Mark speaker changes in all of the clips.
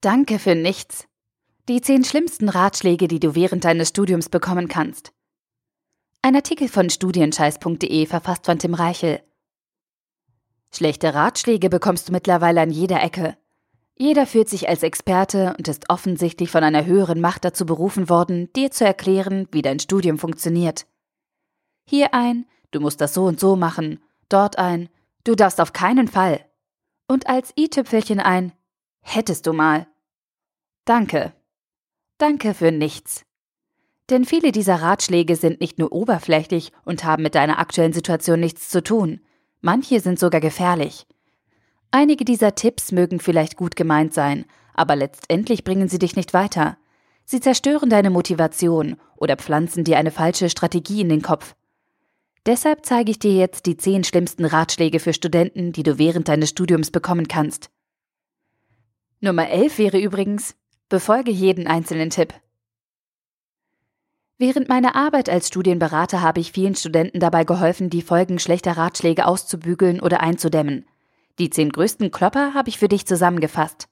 Speaker 1: Danke für nichts. Die zehn schlimmsten Ratschläge, die du während deines Studiums bekommen kannst. Ein Artikel von studienscheiß.de verfasst von Tim Reichel. Schlechte Ratschläge bekommst du mittlerweile an jeder Ecke. Jeder fühlt sich als Experte und ist offensichtlich von einer höheren Macht dazu berufen worden, dir zu erklären, wie dein Studium funktioniert. Hier ein, du musst das so und so machen, dort ein, du darfst auf keinen Fall. Und als i-Tüpfelchen ein, hättest du mal. Danke. Danke für nichts. Denn viele dieser Ratschläge sind nicht nur oberflächlich und haben mit deiner aktuellen Situation nichts zu tun. Manche sind sogar gefährlich. Einige dieser Tipps mögen vielleicht gut gemeint sein, aber letztendlich bringen sie dich nicht weiter. Sie zerstören deine Motivation oder pflanzen dir eine falsche Strategie in den Kopf. Deshalb zeige ich dir jetzt die zehn schlimmsten Ratschläge für Studenten, die du während deines Studiums bekommen kannst. Nummer 11 wäre übrigens, Befolge jeden einzelnen Tipp. Während meiner Arbeit als Studienberater habe ich vielen Studenten dabei geholfen, die Folgen schlechter Ratschläge auszubügeln oder einzudämmen. Die zehn größten Klopper habe ich für dich zusammengefasst.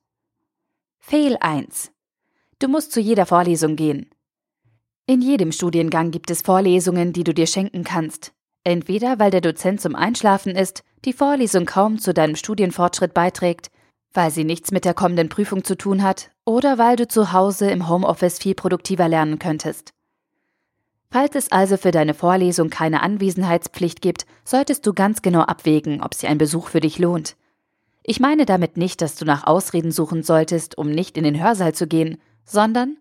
Speaker 1: Fail 1. Du musst zu jeder Vorlesung gehen. In jedem Studiengang gibt es Vorlesungen, die du dir schenken kannst. Entweder weil der Dozent zum Einschlafen ist, die Vorlesung kaum zu deinem Studienfortschritt beiträgt, weil sie nichts mit der kommenden Prüfung zu tun hat oder weil du zu Hause im Homeoffice viel produktiver lernen könntest. Falls es also für deine Vorlesung keine Anwesenheitspflicht gibt, solltest du ganz genau abwägen, ob sich ein Besuch für dich lohnt. Ich meine damit nicht, dass du nach Ausreden suchen solltest, um nicht in den Hörsaal zu gehen, sondern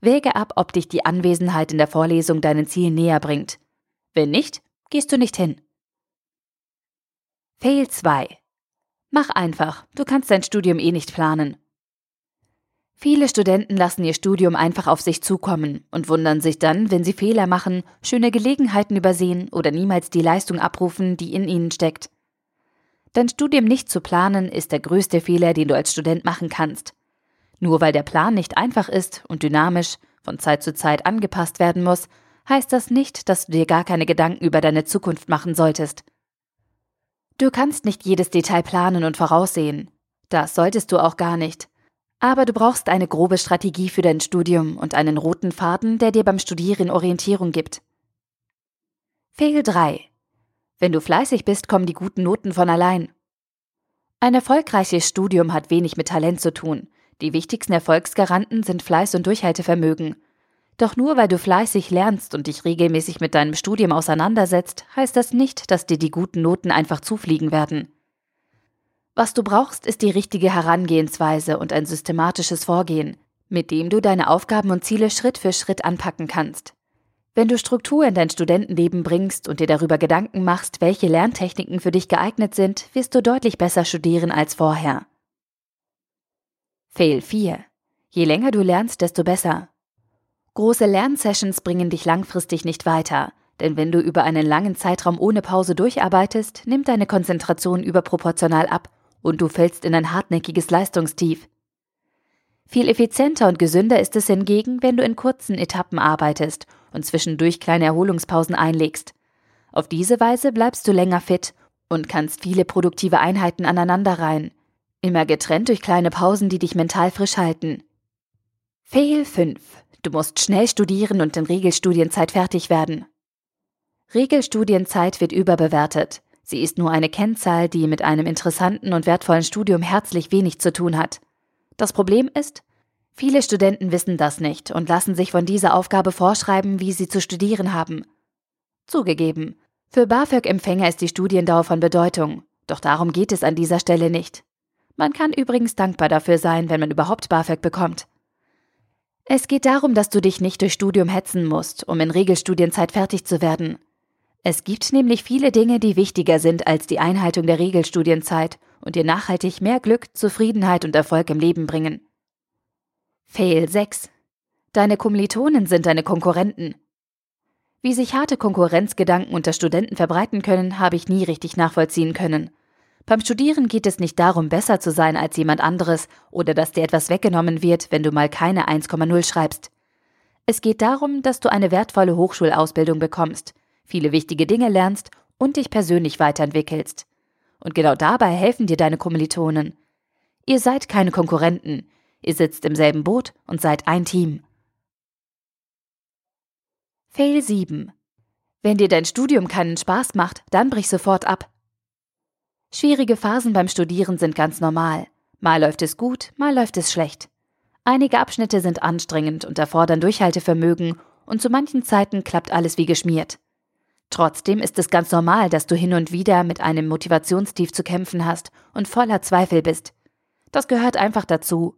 Speaker 1: wäge ab, ob dich die Anwesenheit in der Vorlesung deinen Zielen näher bringt. Wenn nicht, gehst du nicht hin. Fail 2 Mach einfach, du kannst dein Studium eh nicht planen. Viele Studenten lassen ihr Studium einfach auf sich zukommen und wundern sich dann, wenn sie Fehler machen, schöne Gelegenheiten übersehen oder niemals die Leistung abrufen, die in ihnen steckt. Dein Studium nicht zu planen ist der größte Fehler, den du als Student machen kannst. Nur weil der Plan nicht einfach ist und dynamisch von Zeit zu Zeit angepasst werden muss, heißt das nicht, dass du dir gar keine Gedanken über deine Zukunft machen solltest. Du kannst nicht jedes Detail planen und voraussehen. Das solltest du auch gar nicht. Aber du brauchst eine grobe Strategie für dein Studium und einen roten Faden, der dir beim Studieren Orientierung gibt. Fail 3. Wenn du fleißig bist, kommen die guten Noten von allein. Ein erfolgreiches Studium hat wenig mit Talent zu tun. Die wichtigsten Erfolgsgaranten sind Fleiß und Durchhaltevermögen. Doch nur weil du fleißig lernst und dich regelmäßig mit deinem Studium auseinandersetzt, heißt das nicht, dass dir die guten Noten einfach zufliegen werden. Was du brauchst, ist die richtige Herangehensweise und ein systematisches Vorgehen, mit dem du deine Aufgaben und Ziele Schritt für Schritt anpacken kannst. Wenn du Struktur in dein Studentenleben bringst und dir darüber Gedanken machst, welche Lerntechniken für dich geeignet sind, wirst du deutlich besser studieren als vorher. Fail 4. Je länger du lernst, desto besser. Große Lernsessions bringen dich langfristig nicht weiter, denn wenn du über einen langen Zeitraum ohne Pause durcharbeitest, nimmt deine Konzentration überproportional ab und du fällst in ein hartnäckiges Leistungstief. Viel effizienter und gesünder ist es hingegen, wenn du in kurzen Etappen arbeitest und zwischendurch kleine Erholungspausen einlegst. Auf diese Weise bleibst du länger fit und kannst viele produktive Einheiten aneinanderreihen, immer getrennt durch kleine Pausen, die dich mental frisch halten. Fail 5. Du musst schnell studieren und in Regelstudienzeit fertig werden. Regelstudienzeit wird überbewertet. Sie ist nur eine Kennzahl, die mit einem interessanten und wertvollen Studium herzlich wenig zu tun hat. Das Problem ist, viele Studenten wissen das nicht und lassen sich von dieser Aufgabe vorschreiben, wie sie zu studieren haben. Zugegeben, für BAföG-Empfänger ist die Studiendauer von Bedeutung, doch darum geht es an dieser Stelle nicht. Man kann übrigens dankbar dafür sein, wenn man überhaupt BAföG bekommt. Es geht darum, dass du dich nicht durch Studium hetzen musst, um in Regelstudienzeit fertig zu werden. Es gibt nämlich viele Dinge, die wichtiger sind als die Einhaltung der Regelstudienzeit und dir nachhaltig mehr Glück, Zufriedenheit und Erfolg im Leben bringen. Fail 6. Deine Kommilitonen sind deine Konkurrenten. Wie sich harte Konkurrenzgedanken unter Studenten verbreiten können, habe ich nie richtig nachvollziehen können. Beim Studieren geht es nicht darum, besser zu sein als jemand anderes oder dass dir etwas weggenommen wird, wenn du mal keine 1,0 schreibst. Es geht darum, dass du eine wertvolle Hochschulausbildung bekommst – viele wichtige Dinge lernst und dich persönlich weiterentwickelst. Und genau dabei helfen dir deine Kommilitonen. Ihr seid keine Konkurrenten. Ihr sitzt im selben Boot und seid ein Team. Fail 7. Wenn dir dein Studium keinen Spaß macht, dann brich sofort ab. Schwierige Phasen beim Studieren sind ganz normal. Mal läuft es gut, mal läuft es schlecht. Einige Abschnitte sind anstrengend und erfordern Durchhaltevermögen und zu manchen Zeiten klappt alles wie geschmiert. Trotzdem ist es ganz normal, dass du hin und wieder mit einem Motivationstief zu kämpfen hast und voller Zweifel bist. Das gehört einfach dazu.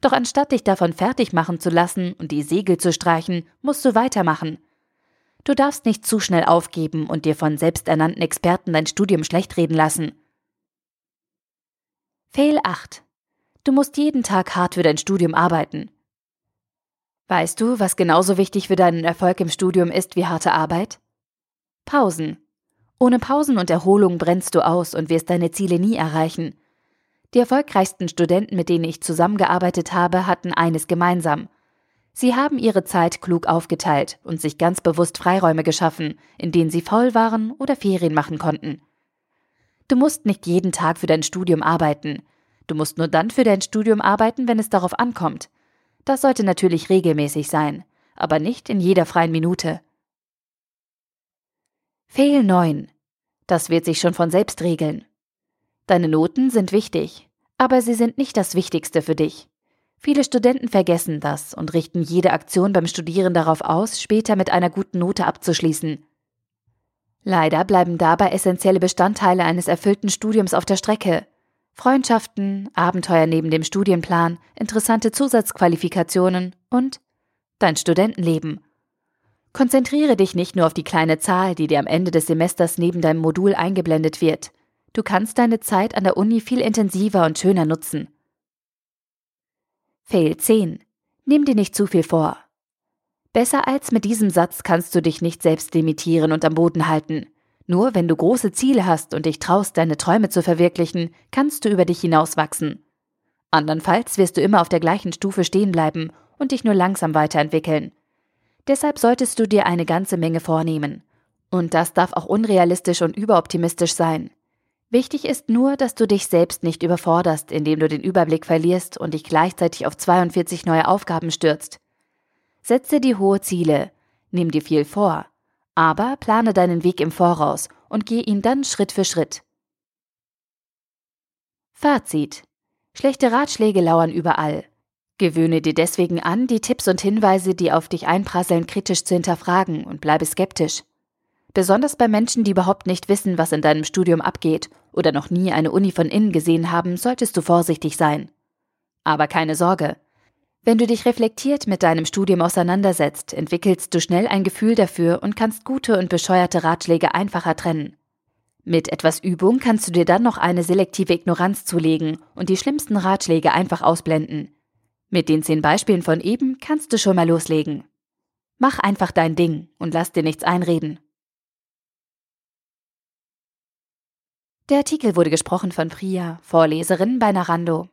Speaker 1: Doch anstatt dich davon fertig machen zu lassen und die Segel zu streichen, musst du weitermachen. Du darfst nicht zu schnell aufgeben und dir von selbsternannten Experten dein Studium schlecht reden lassen. Fail 8. Du musst jeden Tag hart für dein Studium arbeiten. Weißt du, was genauso wichtig für deinen Erfolg im Studium ist wie harte Arbeit? Pausen. Ohne Pausen und Erholung brennst du aus und wirst deine Ziele nie erreichen. Die erfolgreichsten Studenten, mit denen ich zusammengearbeitet habe, hatten eines gemeinsam. Sie haben ihre Zeit klug aufgeteilt und sich ganz bewusst Freiräume geschaffen, in denen sie faul waren oder Ferien machen konnten. Du musst nicht jeden Tag für dein Studium arbeiten. Du musst nur dann für dein Studium arbeiten, wenn es darauf ankommt. Das sollte natürlich regelmäßig sein, aber nicht in jeder freien Minute. Fail 9. Das wird sich schon von selbst regeln. Deine Noten sind wichtig, aber sie sind nicht das Wichtigste für dich. Viele Studenten vergessen das und richten jede Aktion beim Studieren darauf aus, später mit einer guten Note abzuschließen. Leider bleiben dabei essentielle Bestandteile eines erfüllten Studiums auf der Strecke. Freundschaften, Abenteuer neben dem Studienplan, interessante Zusatzqualifikationen und dein Studentenleben. Konzentriere dich nicht nur auf die kleine Zahl, die dir am Ende des Semesters neben deinem Modul eingeblendet wird. Du kannst deine Zeit an der Uni viel intensiver und schöner nutzen. Fail 10. Nimm dir nicht zu viel vor. Besser als mit diesem Satz kannst du dich nicht selbst limitieren und am Boden halten. Nur wenn du große Ziele hast und dich traust, deine Träume zu verwirklichen, kannst du über dich hinauswachsen. Andernfalls wirst du immer auf der gleichen Stufe stehen bleiben und dich nur langsam weiterentwickeln. Deshalb solltest du dir eine ganze Menge vornehmen. Und das darf auch unrealistisch und überoptimistisch sein. Wichtig ist nur, dass du dich selbst nicht überforderst, indem du den Überblick verlierst und dich gleichzeitig auf 42 neue Aufgaben stürzt. Setze dir hohe Ziele, nimm dir viel vor, aber plane deinen Weg im Voraus und geh ihn dann Schritt für Schritt. Fazit. Schlechte Ratschläge lauern überall. Gewöhne dir deswegen an, die Tipps und Hinweise, die auf dich einprasseln, kritisch zu hinterfragen und bleibe skeptisch. Besonders bei Menschen, die überhaupt nicht wissen, was in deinem Studium abgeht oder noch nie eine Uni von innen gesehen haben, solltest du vorsichtig sein. Aber keine Sorge, wenn du dich reflektiert mit deinem Studium auseinandersetzt, entwickelst du schnell ein Gefühl dafür und kannst gute und bescheuerte Ratschläge einfacher trennen. Mit etwas Übung kannst du dir dann noch eine selektive Ignoranz zulegen und die schlimmsten Ratschläge einfach ausblenden. Mit den zehn Beispielen von eben kannst du schon mal loslegen. Mach einfach dein Ding und lass dir nichts einreden. Der Artikel wurde gesprochen von Priya, Vorleserin bei Narando.